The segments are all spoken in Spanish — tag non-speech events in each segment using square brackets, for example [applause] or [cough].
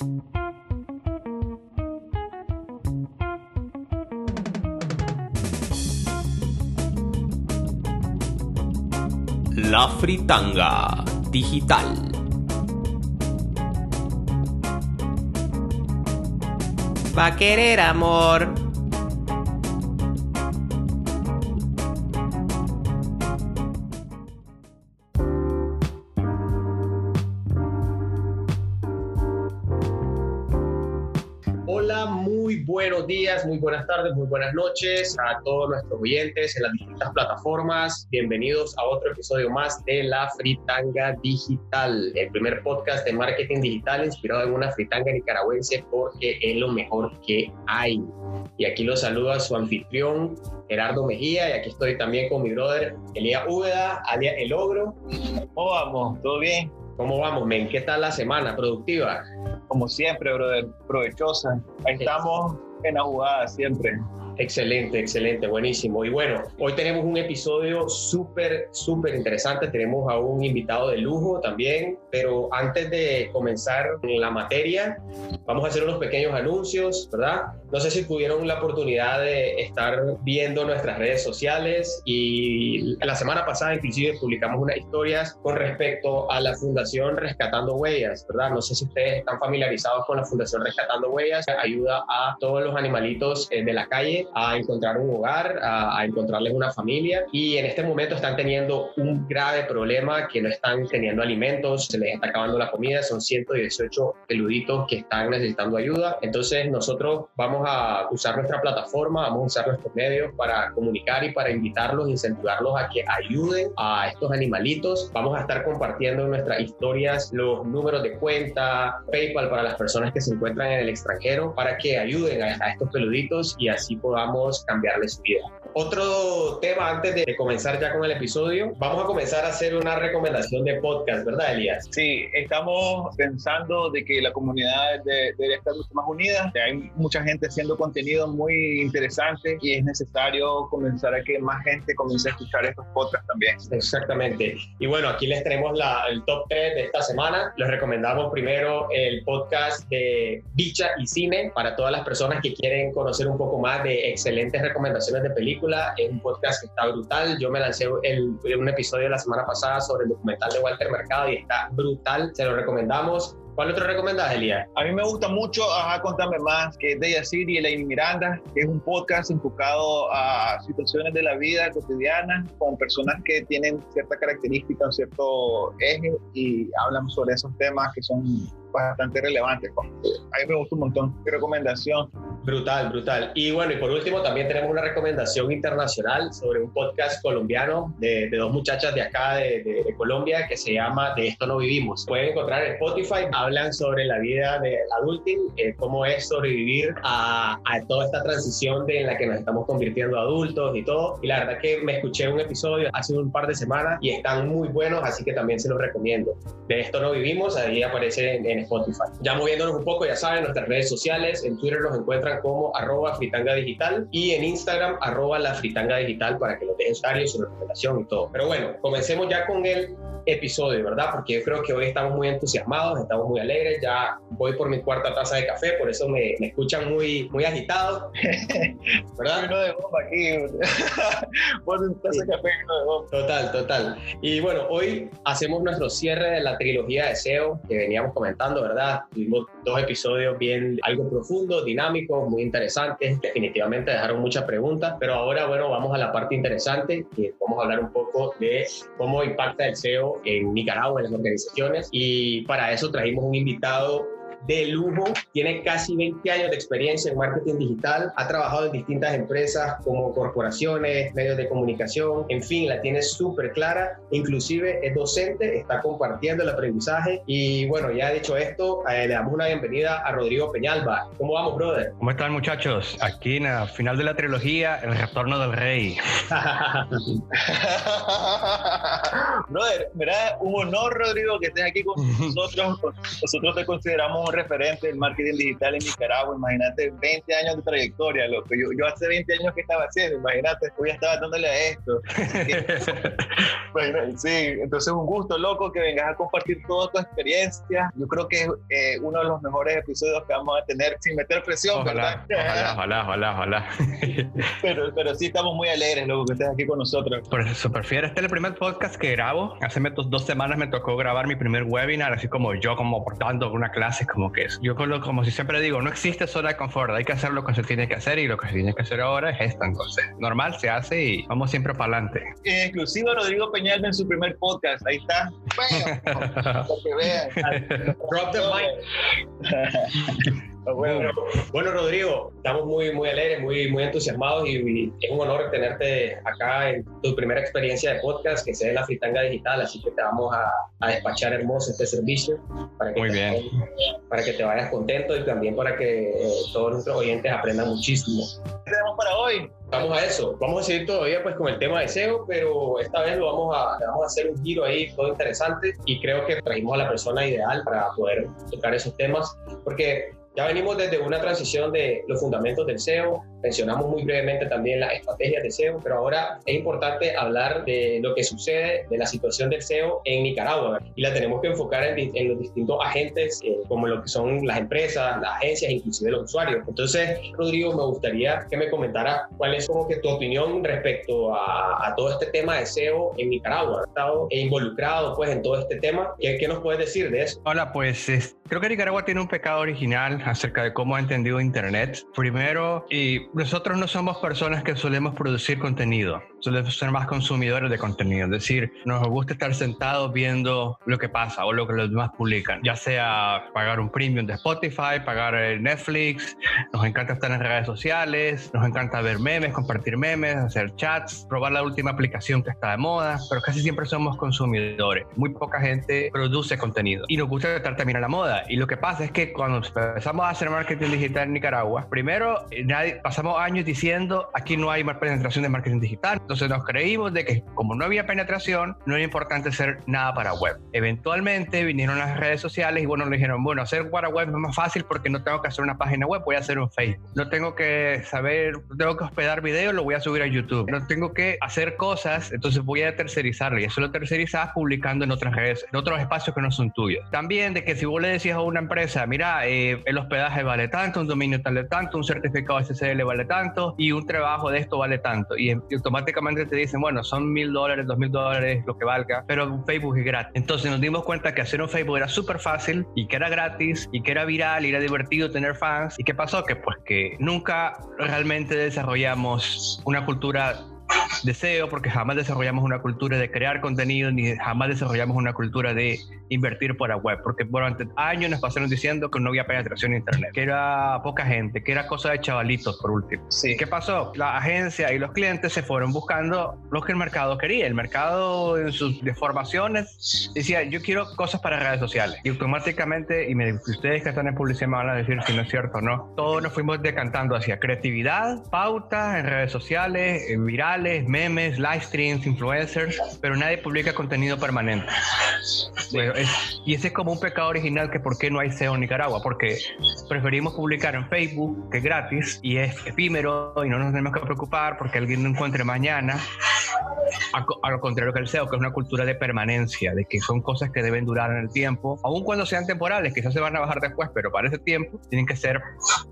La Fritanga Digital. Va a querer amor. Días, muy buenas tardes, muy buenas noches a todos nuestros oyentes en las distintas plataformas. Bienvenidos a otro episodio más de La Fritanga Digital, el primer podcast de marketing digital inspirado en una fritanga nicaragüense porque es lo mejor que hay. Y aquí lo saluda su anfitrión Gerardo Mejía y aquí estoy también con mi brother Elías Úbeda, alias El Ogro. ¿Cómo vamos? ¿Todo bien? ¿Cómo vamos, men? ¿Qué tal la semana? ¿Productiva? Como siempre, brother, provechosa. Ahí estamos en la siempre. Excelente, excelente, buenísimo. Y bueno, hoy tenemos un episodio súper, súper interesante. Tenemos a un invitado de lujo también, pero antes de comenzar la materia, vamos a hacer unos pequeños anuncios, ¿verdad? No sé si tuvieron la oportunidad de estar viendo nuestras redes sociales y la semana pasada inclusive publicamos unas historias con respecto a la Fundación Rescatando Huellas, ¿verdad? No sé si ustedes están familiarizados con la Fundación Rescatando Huellas, ayuda a todos los animalitos eh, de la calle a encontrar un hogar, a, a, encontrarles una familia y en este momento están teniendo un grave problema que no están teniendo alimentos, se les está acabando la comida, son 118 peluditos que están necesitando ayuda. Entonces nosotros vamos a usar nuestra plataforma, vamos a usar nuestros medios para comunicar y para invitarlos, incentivarlos a que ayuden a estos animalitos. Vamos a estar compartiendo en nuestras historias los números de cuenta, PayPal para las personas que se encuentran en el extranjero para que ayuden a, a estos peluditos y así podamos cambiarles su vida. Otro tema antes de comenzar ya con el episodio, vamos a comenzar a hacer una recomendación de podcast, ¿verdad, Elías? Sí, estamos pensando de que la comunidad de, debería estar mucho más unida. Hay mucha gente haciendo contenido muy interesante y es necesario comenzar a que más gente comience a escuchar estos podcasts también. Exactamente. Y bueno, aquí les tenemos la, el top 3 de esta semana. Les recomendamos primero el podcast de Bicha y Cine para todas las personas que quieren conocer un poco más de excelentes recomendaciones de películas es un podcast que está brutal. Yo me lancé el, un episodio la semana pasada sobre el documental de Walter Mercado y está brutal. Se lo recomendamos. ¿Cuál otro recomendás, Elías? A mí me gusta mucho, ajá, contame más, que es de Yacir y Elaine Miranda, que es un podcast enfocado a situaciones de la vida cotidiana con personas que tienen cierta característica, un cierto eje y hablan sobre esos temas que son bastante relevantes. A mí me gusta un montón. ¿Qué recomendación? Brutal, brutal. Y bueno, y por último también tenemos una recomendación internacional sobre un podcast colombiano de, de dos muchachas de acá de, de, de, Colombia que se llama De esto no vivimos. Pueden encontrar en Spotify, hablan sobre la vida del adulting, eh, cómo es sobrevivir a, a, toda esta transición de, en la que nos estamos convirtiendo adultos y todo. Y la verdad que me escuché un episodio hace un par de semanas y están muy buenos, así que también se los recomiendo. De esto no vivimos, ahí aparece en, en Spotify. Ya moviéndonos un poco, ya saben, nuestras redes sociales, en Twitter nos encuentran como arroba fritanga digital y en Instagram arroba la fritanga digital para que lo dejen usuario, su recomendación y todo. Pero bueno, comencemos ya con el episodio, ¿verdad? Porque yo creo que hoy estamos muy entusiasmados, estamos muy alegres, ya voy por mi cuarta taza de café, por eso me, me escuchan muy, muy agitado, [laughs] ¿verdad? Uno de bomba aquí, [laughs] por un taza de café uno de bomba. Total, total. Y bueno, hoy hacemos nuestro cierre de la trilogía de SEO que veníamos comentando, ¿verdad? Tuvimos dos episodios bien, algo profundos, dinámicos, muy interesantes, definitivamente dejaron muchas preguntas, pero ahora, bueno, vamos a la parte interesante, que vamos a hablar un poco de cómo impacta el SEO en Nicaragua, en las organizaciones, y para eso trajimos un invitado de lujo, tiene casi 20 años de experiencia en marketing digital, ha trabajado en distintas empresas como corporaciones, medios de comunicación, en fin, la tiene súper clara, inclusive es docente, está compartiendo el aprendizaje y bueno, ya dicho esto, eh, le damos una bienvenida a Rodrigo Peñalba. ¿Cómo vamos, brother? ¿Cómo están muchachos? Aquí en el final de la trilogía, El Retorno del Rey. [laughs] brother, ¿verdad? Un honor, Rodrigo, que estés aquí con [laughs] nosotros. Nosotros te consideramos un referente del marketing digital en Nicaragua. Imagínate, 20 años de trayectoria, loco. Yo, yo hace 20 años que estaba haciendo, imagínate, hoy ya estaba dándole a esto. [laughs] bueno, sí, entonces un gusto, loco, que vengas a compartir toda tu experiencia. Yo creo que es eh, uno de los mejores episodios que vamos a tener sin meter presión, ojalá, ¿verdad? Ojalá, ojalá, ojalá, ojalá. [laughs] pero, pero sí estamos muy alegres, loco, que estés aquí con nosotros. Por eso prefiero. Este es el primer podcast que grabo. Hace dos semanas me tocó grabar mi primer webinar, así como yo, como portando una clase, como que es. Yo como si siempre digo, no existe zona de confort, hay que hacer lo que se tiene que hacer y lo que se tiene que hacer ahora es esto. Entonces, normal, se hace y vamos siempre para adelante. Inclusive Rodrigo Peñalba en su primer podcast, ahí está. Bueno, [laughs] para que vean. Drop the mic. Bueno, bueno, Rodrigo, estamos muy, muy alegres, muy, muy entusiasmados y, es un honor tenerte acá en tu primera experiencia de podcast, que sea en la Fritanga Digital, así que te vamos a, a despachar hermoso este servicio para que, muy te, bien. Para que te vayas contento y también para que eh, todos nuestros oyentes aprendan muchísimo. ¿Qué tenemos para hoy? Vamos a eso, vamos a seguir todavía pues con el tema de SEO, pero esta vez lo vamos a, vamos a hacer un giro ahí todo interesante y creo que trajimos a la persona ideal para poder tocar esos temas, porque ya venimos desde una transición de los fundamentos del SEO, mencionamos muy brevemente también las estrategias de SEO, pero ahora es importante hablar de lo que sucede, de la situación del SEO en Nicaragua y la tenemos que enfocar en, en los distintos agentes, eh, como lo que son las empresas, las agencias, inclusive los usuarios. Entonces, Rodrigo, me gustaría que me comentara cuál es como que tu opinión respecto a, todo este tema de SEO en Nicaragua. ¿Has estado involucrado pues en todo este tema? ¿Qué, qué nos puedes decir de eso? Hola, pues es, creo que Nicaragua tiene un pecado original acerca de cómo ha entendido Internet. Primero, y nosotros no somos personas que solemos producir contenido, solemos ser más consumidores de contenido. Es decir, nos gusta estar sentados viendo lo que pasa o lo que los demás publican, ya sea pagar un premium de Spotify, pagar Netflix, nos encanta estar en redes sociales, nos encanta ver memes, compartir memes, hacer chats, probar la última aplicación que está de moda, pero casi siempre somos consumidores. Muy poca gente produce contenido y nos gusta estar también a la moda. Y lo que pasa es que cuando empezamos a hacer marketing digital en Nicaragua, primero eh, nadie, pasamos años diciendo aquí no hay más penetración de marketing digital. Entonces nos creímos de que como no había penetración, no era importante hacer nada para web. Eventualmente vinieron las redes sociales y bueno, le dijeron, bueno, hacer para web es más fácil porque no tengo que hacer una página web, voy a hacer un Facebook. No tengo que saber, tengo que hospedar videos, lo voy a subir a YouTube. No tengo que hacer cosas, entonces voy a tercerizarlo y eso lo tercerizas publicando en otras redes, en otros espacios que no son tuyos. También de que si vos le decías a una empresa, mira, eh, el hospedaje vale tanto, un dominio vale tanto, un certificado SSL vale tanto y un trabajo de esto vale tanto. Y, automáticamente te dicen, bueno, son mil dólares, dos mil dólares, lo que valga, pero Facebook es gratis. Entonces nos dimos cuenta que hacer un Facebook era súper fácil y que era gratis y que era viral y era divertido tener fans. ¿Y qué pasó? Que pues que nunca realmente desarrollamos una cultura deseo porque jamás desarrollamos una cultura de crear contenido ni jamás desarrollamos una cultura de invertir para web, porque durante años nos pasaron diciendo que no había penetración en internet, que era poca gente, que era cosa de chavalitos por último. Sí. ¿Qué pasó? La agencia y los clientes se fueron buscando lo que el mercado quería. El mercado en sus deformaciones decía, yo quiero cosas para redes sociales. Y automáticamente, y me, ustedes que están en publicidad me van a decir si no es cierto o no, todos nos fuimos decantando hacia creatividad, pautas en redes sociales, en memes, live streams, influencers, pero nadie publica contenido permanente. Bueno, es- y ese es como un pecado original que por qué no hay SEO en Nicaragua, porque preferimos publicar en Facebook, que es gratis y es efímero y no nos tenemos que preocupar porque alguien lo encuentre mañana. A, lo contrario que el SEO, que es una cultura de permanencia, de que son cosas que deben durar en el tiempo, aun cuando sean temporales, quizás se van a bajar después, pero para ese tiempo tienen que ser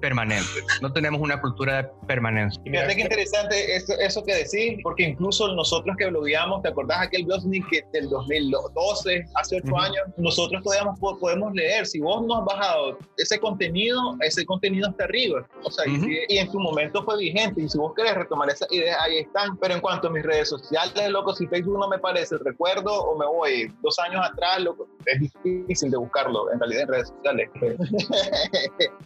permanentes. No tenemos una cultura de permanencia. Y Fíjate qué interesante eso, eso que decís, porque incluso nosotros que blogueamos, ¿te acordás aquel blog que del 2012, hace ocho Ujú. años? Nosotros todavía po- podemos leer. Si vos no has bajado ese contenido, ese contenido está arriba. O sea, y Ujú. si- y, en tu momento fue vigente. Y si vos querés retomar esas ideas, ahí están. Pero en cuanto a mis redes sociales, loco, si Facebook no me parece el recuerdo o me voy dos años atrás, loco, es difícil de buscarlo en realidad en redes sociales. [laughs]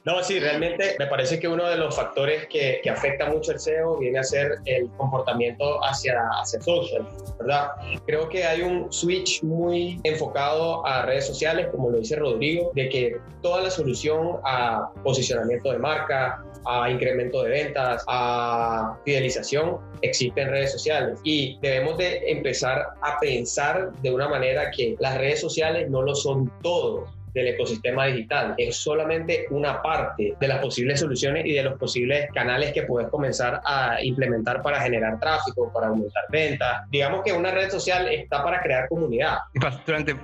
No, sí, realmente me parece que uno de los factores que, que afecta mucho el SEO viene a ser el comportamiento hacia, hacia social, ¿verdad? Creo que hay un switch muy enfocado a redes sociales, como lo dice Rodrigo, de que toda la solución a posicionamiento de marca, a incremento de ventas, a fidelización, existe en redes sociales. Y debemos de empezar a pensar de una manera que las redes sociales no lo son todo del ecosistema digital. Es solamente una parte de las posibles soluciones y de los posibles canales que puedes comenzar a implementar para generar tráfico, para aumentar ventas. Digamos que una red social está para crear comunidad.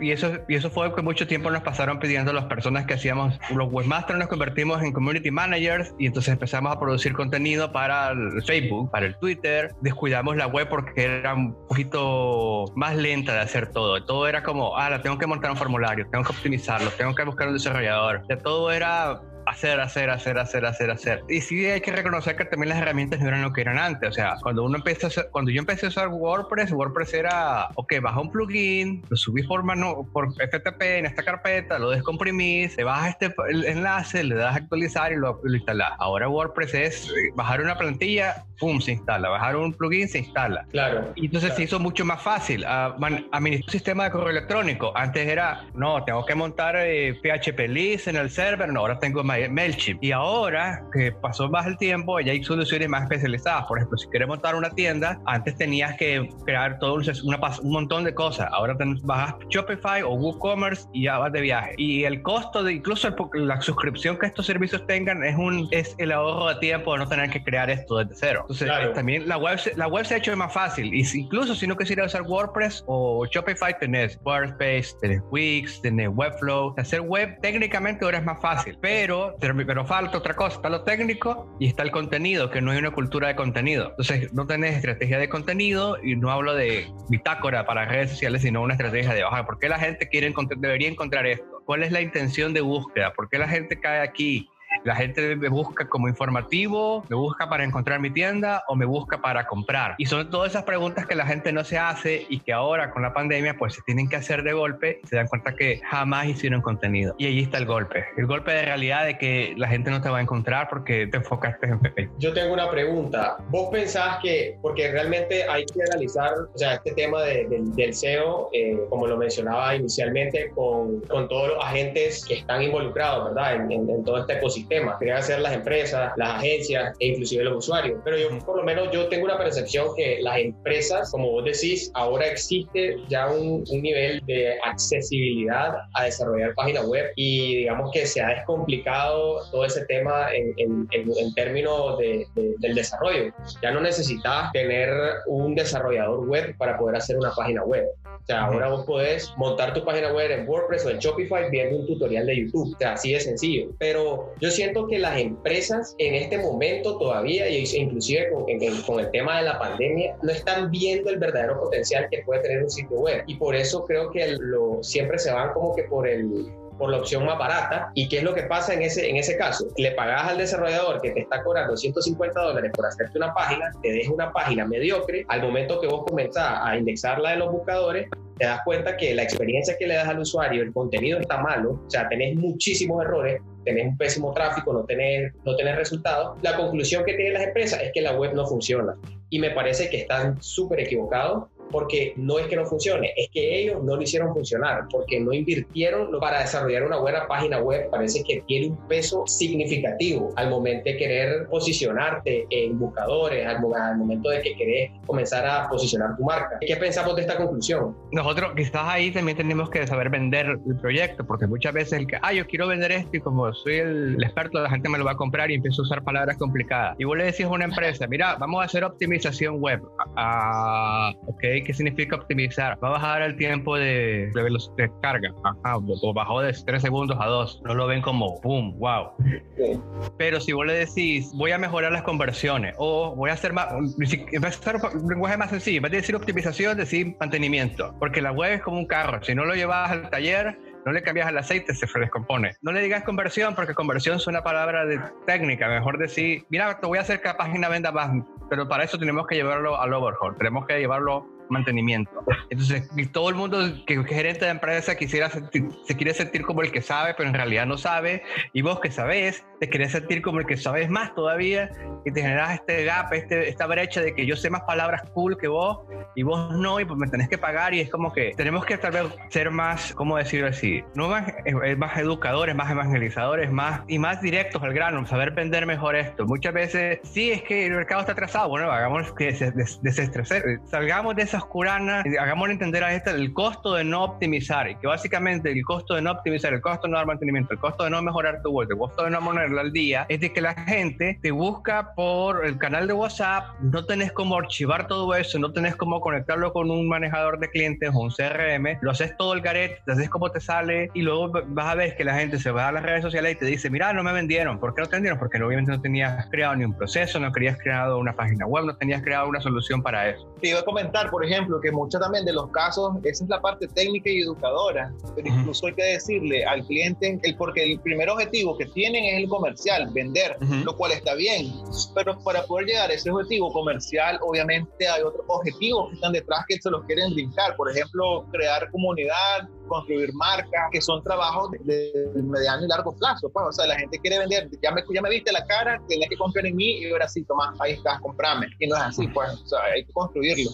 Y, eso, y eso fue que mucho tiempo nos pasaron pidiendo a las personas que hacíamos los webmasters, nos convertimos en community managers y entonces empezamos a producir contenido para el Facebook, para el Twitter. Descuidamos la web porque era un poquito más lenta de hacer todo. Todo era como, ah, la tengo que montar un formulario, tengo que optimizarlo, tengo que buscar un desarrollador. O todo era hacer, hacer, hacer, hacer, hacer, hacer. Y sí hay que reconocer que también las herramientas no eran lo que eran antes. O sea, cuando uno empieza cuando yo empecé a usar WordPress, WordPress era, ok, baja un plugin, lo subí por, mano, por FTP en esta carpeta, lo descomprimís, te bajas este enlace, le das a actualizar y lo, lo instalas. Ahora WordPress es bajar una plantilla, pum, se instala. Bajar un plugin, se instala. Claro. Y entonces se hizo mucho más fácil. Uh, administrar un sistema de correo electrónico. Antes era, no, tengo que montar PHP eh, list en el server, no, ahora tengo MailChimp. Y ahora que pasó más el tiempo, ya hay soluciones más especializadas. Por ejemplo, si quieres montar una tienda, antes tenías que crear todo un, un montón de cosas. Ahora bajas Shopify o WooCommerce y ya vas de viaje. Y el costo de incluso la suscripción que estos servicios tengan es, un, es el ahorro de tiempo de no tener que crear esto desde cero. Entonces, también la web, la web se ha hecho más fácil. Y incluso si no quisiera usar WordPress o Shopify, tenés WordPress, tenés Wix, tenés Webflow. Hacer web técnicamente ahora es más fácil. Pero pero, falta otra cosa, está lo técnico y está el contenido, que no hay una cultura de contenido. Entonces, no tenés estrategia de contenido y no hablo de bitácora para redes sociales, sino una estrategia de, baja ¿por qué la gente quiere debería encontrar esto? ¿Cuál es la intención de búsqueda? ¿Por qué la gente cae aquí? La gente me busca como informativo, me busca para encontrar mi tienda o me busca para comprar. Y son todas esas preguntas que la gente no se hace y que ahora con la pandemia pues se tienen que hacer de golpe. Se dan cuenta que jamás hicieron contenido. Y ahí está el golpe. El golpe de realidad de que la gente no te va a encontrar porque te enfocaste en Facebook. Yo tengo una pregunta. ¿Vos pensás que, porque realmente hay que analizar, o sea, este tema del SEO, eh, como lo mencionaba inicialmente, con, con, todos los agentes que están involucrados, ¿verdad? En, en todo este ecosistema sistema, que ser las empresas, las agencias e inclusive los usuarios. Pero yo, por lo menos, yo tengo una percepción que las empresas, como vos decís, ahora existe ya un, nivel de accesibilidad a desarrollar páginas web y digamos que se ha descomplicado todo ese tema en, en, términos de, del desarrollo. Ya no necesitas tener un desarrollador web para poder hacer una página web. O sea, ahora vos podés montar tu página web en WordPress o en Shopify viendo un tutorial de YouTube. O sea, así de sencillo. Pero yo siento que las empresas en este momento todavía, y inclusive con, con, el tema de la pandemia, no están viendo el verdadero potencial que puede tener un sitio web. Y por eso creo que lo, siempre se van como que por el por la opción más barata. ¿Y qué es lo que pasa en ese, en ese caso? Le pagas al desarrollador que te está cobrando 150 dólares por hacerte una página, te deja una página mediocre, al momento que vos comenzás a indexarla en los buscadores, te das cuenta que la experiencia que le das al usuario, el contenido está malo, o sea, tenés muchísimos errores, tenés un pésimo tráfico, no tenés, no tenés resultados. La conclusión que tienen las empresas es que la web no funciona. Y me parece que están súper equivocados porque no es que no funcione, es que ellos no lo hicieron funcionar, porque no invirtieron para desarrollar una buena página web. Parece que tiene un peso significativo al momento de querer posicionarte en buscadores, al, momento de que querés comenzar a posicionar tu marca. ¿Qué pensamos de esta conclusión? Nosotros que estás ahí también tenemos que saber vender el proyecto, porque muchas veces el que, ah, yo quiero vender esto y como soy el, experto, la gente me lo va a comprar y empiezo a usar palabras complicadas. Y vos le decís a una empresa, mira, vamos a hacer optimización web. Ah, ok, ¿qué significa optimizar? Va a bajar el tiempo de, de, carga, o bajó de 3 segundos a 2. No lo ven como, boom, wow. Pero si vos le decís, voy a mejorar las conversiones, o voy a hacer más, va a ser un lenguaje más sencillo, va a decir optimización, decir mantenimiento, porque la web es como un carro, si no lo llevas al taller, no le cambias el aceite, se descompone. No le digas conversión, porque conversión es una palabra de técnica. Mejor decir, mira, te voy a hacer que la página venda más, pero para eso tenemos que llevarlo al overhaul, tenemos que llevarlo mantenimiento. Entonces, todo el mundo que es gerente de empresa quisiera se quiere sentir como el que sabe, pero en realidad no sabe. Y vos que sabés, te querés sentir como el que sabes más todavía y te generas este gap, este, esta brecha de que yo sé más palabras cool que vos y vos no, y pues me tenés que pagar. Y es como que tenemos que tal vez ser más, ¿cómo decirlo así? No más, eh, más educadores, más evangelizadores, más y más directos al grano, saber vender mejor esto. Muchas veces, sí, es que el mercado está atrasado. Bueno, hagamos que se des, salgamos de esa oscurana, hagámosle entender a esta el costo de no optimizar, y que básicamente el costo de no optimizar, el costo de no dar mantenimiento, el costo de no mejorar tu web, el costo de no ponerlo al día, es de que la gente te busca por el canal de WhatsApp, no tenés cómo archivar todo eso, no tenés cómo conectarlo con un manejador de clientes o un CRM, lo haces todo el garete, te haces cómo te sale y luego vas a ver que la gente se va a las redes sociales y te dice, mira, no me vendieron. ¿Por qué no te vendieron? Porque obviamente no tenías creado ni un proceso, no querías creado una página web, no tenías creado una solución para eso. Te iba a comentar, por ejemplo, que muchos también de los casos, esa es la parte técnica y educadora, pero incluso hay que decirle al cliente, el, porque el primer objetivo que tienen es el comercial, vender, lo cual está bien, pero para poder llegar a ese objetivo comercial, obviamente hay otros objetivos que están detrás que se los quieren brincar, por ejemplo, crear comunidad, construir marcas, que son trabajos de, mediano y largo plazo. Pues, o sea, la gente quiere vender, ya me, ya me viste la cara, tienes que confiar en mí y ahora sí, toma, ahí estás, comprame. Y no es así, pues, o sea, hay que construirlo.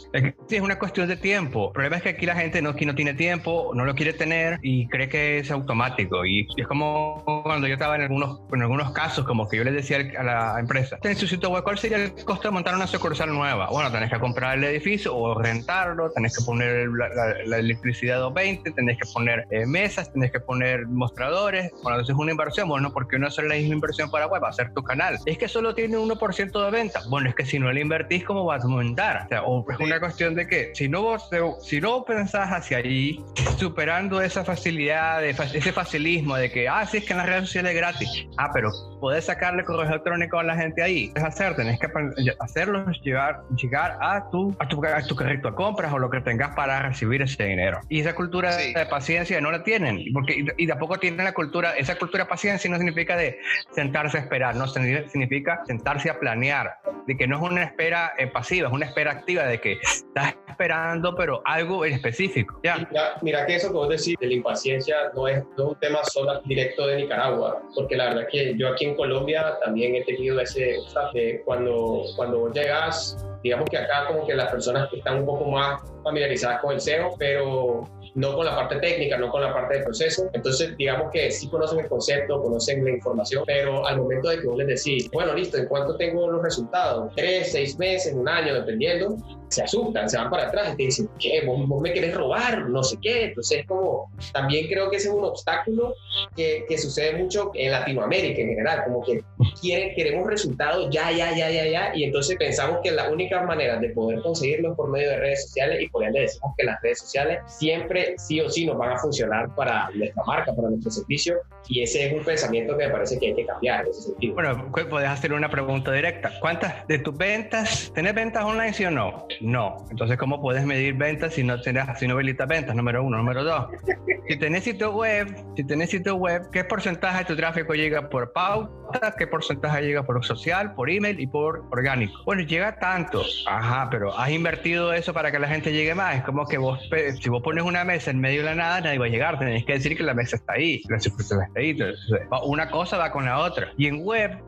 Sí, es una cuestión de tiempo. El problema es que aquí la gente no, aquí no tiene tiempo, no lo quiere tener y cree que es automático. Y es como cuando yo estaba en algunos, en algunos casos, como que yo le decía a la empresa, tenés su sitio web, ¿cuál sería el costo de montar una sucursal nueva? Bueno, tenés que comprar el edificio o rentarlo, tenés que poner la, la, la electricidad 220, tenés que poner eh, mesas, tienes que poner mostradores. Bueno, entonces es una inversión. Bueno, ¿por qué no hacer la misma inversión para web? Hacer tu canal. Es que solo tiene un 1% de venta. Bueno, es que si no le invertís, ¿cómo vas a aumentar? O, sea, o es una cuestión de que si no vos, si no pensás hacia allí, superando esa facilidad, ese facilismo de que, ah, sí, es que en las redes sociales es gratis. Ah, pero podés sacarle correo electrónico a la gente ahí. Es hacer, tenés que hacerlos llegar, llegar a tu, a tu, a tu carrito de compras o lo que tengas para recibir ese dinero. Y esa cultura de paciencia no la tienen, porque y, tampoco tienen la cultura, esa cultura paciencia no significa de sentarse a esperar, no significa sentarse a planear, de que no es una espera eh, pasiva, es una espera activa, de que estás esperando, pero algo en específico. ¿ya? Mira, que eso que vos decís de la impaciencia no es, no es un tema solo directo de Nicaragua, porque la verdad que yo aquí en Colombia también he tenido ese, de cuando, cuando vos llegas, digamos que acá como que las personas están un poco más familiarizadas con el SEO, pero no con la parte técnica, no con la parte de proceso. Entonces, digamos que sí conocen el concepto, conocen la información, pero al momento de que vos les decís, bueno, listo, ¿en cuánto tengo los resultados? Tres, seis meses, un año, dependiendo, se asustan, se van para atrás y te dicen, ¿qué? ¿Vos, me querés robar? No sé qué. Entonces, es como, también creo que ese es un obstáculo que, que sucede mucho en Latinoamérica en general, como que quieren, queremos resultados ya, ya, ya, ya, ya, y entonces pensamos que la única manera de poder conseguirlos es por medio de redes sociales y por ende decimos que las redes sociales siempre sí o sí nos van a funcionar para nuestra marca, para nuestro servicio, y ese es un pensamiento que me parece que hay que cambiar en ese sentido. Bueno, puedes hacer una pregunta directa. ¿Cuántas de tus ventas, tenés ventas online sí o no? No. Entonces, ¿cómo puedes medir ventas si no tenés, si no habilitas ventas? Número uno. Número dos. Si tenés sitio web, si tenés sitio web, ¿qué porcentaje de tu tráfico llega por pauta? ¿Qué porcentaje llega por social, por email y por orgánico? Bueno, llega tanto. Ajá, pero has invertido eso para que la gente llegue más. Es como que vos, si vos pones una mesa en medio de la nada, nadie va a llegar. Tenés que decir que la mesa está ahí, la una cosa va con la otra. Y en web,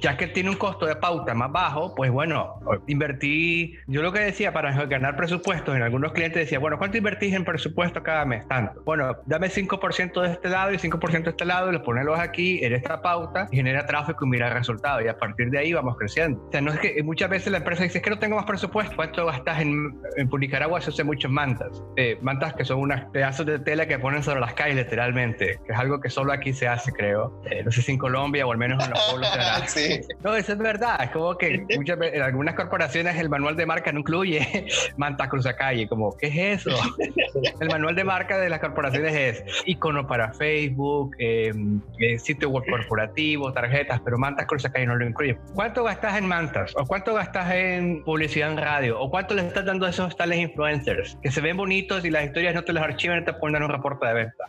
ya que tiene un costo de pauta más bajo, pues bueno, invertí. Yo lo que decía para ganar presupuestos, en algunos clientes decía, bueno, ¿cuánto invertís en presupuesto cada mes? Tanto. Bueno, dame 5% de este lado y 5% de este lado, y los ponelos aquí en esta pauta y genera tráfico y mira resultados. Y a partir de ahí vamos creciendo. O sea, no es que muchas veces la empresa dice, es que no tengo más presupuesto. ¿Cuánto gastas en, en Nicaragua? Se hace muchos mantas. Eh, mantas que son unos pedazos de tela que ponen sobre las calles, literalmente, que es algo que solo aquí se hace, creo. Eh, no sé si en Colombia o al menos en los pueblos. [laughs] sí. No, eso es verdad. Es como que muchas en algunas corporaciones el manual de marca no incluye [laughs] manta calle, como, ¿qué es eso? [laughs] el manual de marca de las corporaciones es icono para Facebook, eh, eh, sitio web corporativo, tarjetas, pero mantas calle no lo incluye. ¿Cuánto gastas en mantas? ¿O cuánto gastas en publicidad en radio? ¿O cuánto le estás dando a esos tales influencers que se ven bonitos y las historias no te las archivan y te ponen un reporte de venta?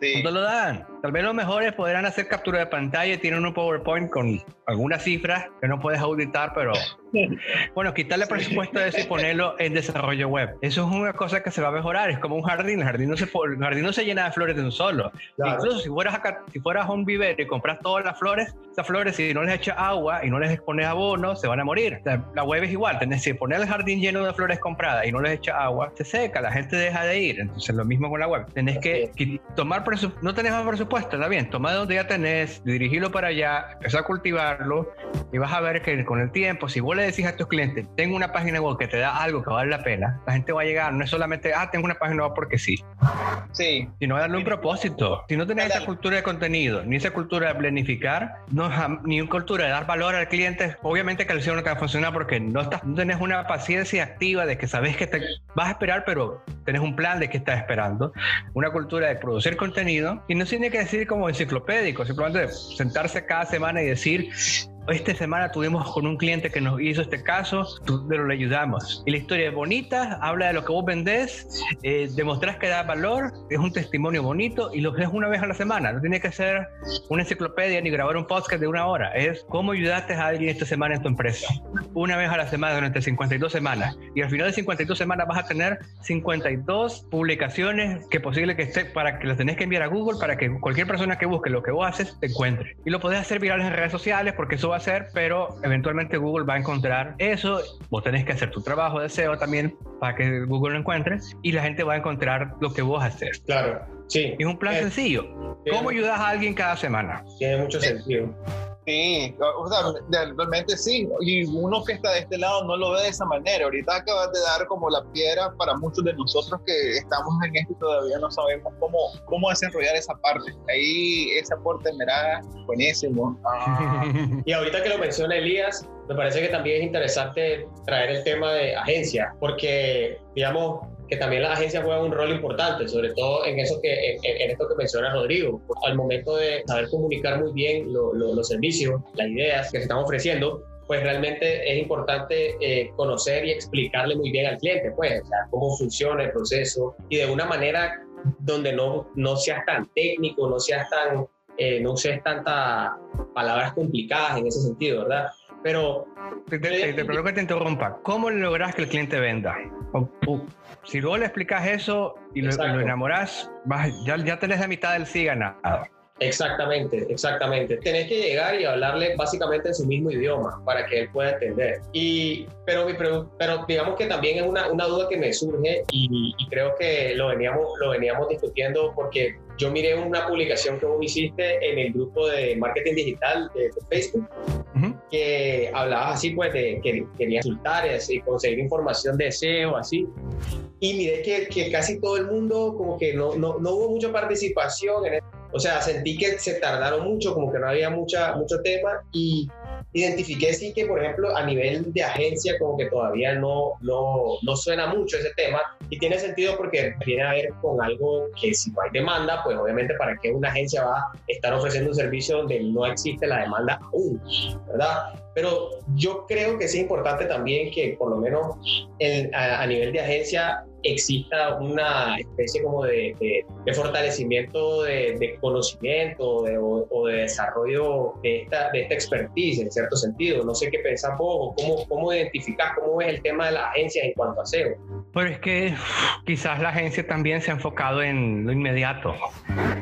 Sí. No lo dan. Tal vez los mejores podrán hacer captura de pantalla y tienen un PowerPoint con algunas cifras que no puedes auditar, pero bueno, quitarle presupuesto de eso y ponerlo en desarrollo web. Eso es una cosa que se va a mejorar. Es como un jardín. El jardín no se, el jardín no se llena de flores de un solo. Claro. Incluso si fueras, a, si fueras a un vivero y compras todas las flores, esas flores, si no les echas agua y no les pones abono, se van a morir. O sea, la web es igual. Tenés que poner el jardín lleno de flores compradas y no les echas agua, se seca, la gente deja de ir. Entonces, lo mismo con la web. Tenés que, que tomar presupuesto. No tenés más presupuesto, está bien. Toma de donde ya tenés, dirigirlo para allá, empezar a cultivarlo y vas a ver que con el tiempo, si vos le decís a tus clientes, tengo una página web que te da algo que vale la pena, la gente va a llegar, no es solamente, ah, tengo una página web porque sí. Sí. Sino darle un propósito. Si no tenés esa cultura de contenido, ni esa cultura de planificar, no, ni una cultura de dar valor al cliente, obviamente que el CEO no te va a funcionar porque no, estás, no tenés una paciencia activa de que sabes que te vas a esperar, pero tenés un plan de que estás esperando. Una cultura de producir contenido y no tiene que decir como enciclopédico, simplemente sentarse cada semana y decir, esta semana tuvimos con un cliente que nos hizo este caso, pero le ayudamos. Y la historia es bonita, habla de lo que vos vendés, eh, demostrás que da valor, es un testimonio bonito y lo ves una vez a la semana. No tiene que ser una enciclopedia ni grabar un podcast de una hora. Es cómo ayudaste a alguien esta semana en tu empresa. Una vez a la semana durante 52 semanas. Y al final de 52 semanas vas a tener 52 publicaciones que posible que esté para que las tenés que enviar a Google para que cualquier persona que busque lo que vos haces te encuentre. Y lo podés hacer virales en redes sociales porque eso va a ser, pero eventualmente Google va a encontrar eso. Vos tenés que hacer tu trabajo de SEO también para que Google lo encuentre y la gente va a encontrar lo que vos haces. Claro, sí. Es un plan Eh, sencillo. ¿Cómo ayudas a alguien cada semana? Tiene mucho sentido. Sí, o sea, de- realmente sí. Y uno que está de este lado no lo ve de esa manera. Ahorita acabas de dar como la piedra para muchos de nosotros que estamos en esto y todavía no sabemos cómo, cómo desenrollar esa parte. Ahí ese aporte, mira, buenísimo. Ah, [laughs] Y ahorita que lo menciona Elías, me parece que también es interesante traer el tema de agencia, porque digamos que también las agencias juegan un rol importante, sobre todo en eso que en, en esto que menciona Rodrigo, al momento de saber comunicar muy bien lo- lo- los servicios, las ideas que se están ofreciendo. Pues realmente es importante eh, conocer y explicarle muy bien al cliente, pues, o sea, cómo funciona el proceso y de una manera donde no, no seas tan técnico, no seas tan, eh, no uses tantas palabras complicadas en ese sentido, ¿verdad? Pero Te, te, te, te que te interrumpa. ¿Cómo logras que el cliente venda? O- o- si luego le explicas eso y lo, lo enamorás, vas- ya, ya tenés la mitad del sí ganado. Exactamente, exactamente. Tenés que llegar y hablarle básicamente en su mismo idioma para que él pueda entender. Y, pero, mi pregu- pero digamos que también es una, una duda que me surge y, y creo que lo veníamos, lo veníamos discutiendo porque yo miré una publicación que vos hiciste en el grupo de marketing digital de, Facebook Ujú. que hablabas así, pues, de que quería consultar y conseguir información de SEO, así. Y miré que, que casi todo el mundo, como que no, no, no hubo mucha participación en eso. O sea, sentí que se tardaron mucho, como que no había mucha, mucho tema y identifiqué sí que, por ejemplo, a nivel de agencia, como que todavía no, no, no suena mucho ese tema y tiene sentido porque tiene a ver con algo que si no hay demanda, pues obviamente para qué una agencia va a estar ofreciendo un servicio donde no existe la demanda aún, ¿verdad? Pero yo creo que es importante también que por lo menos en- a, a nivel de agencia exista una especie como de, fortalecimiento de, conocimiento o, o de desarrollo de esta, de expertise en cierto sentido. No sé qué pensás vos cómo, cómo identificás, cómo ves el tema de las agencias en cuanto a SEO. Pero es que quizás la agencia también se ha enfocado en lo inmediato.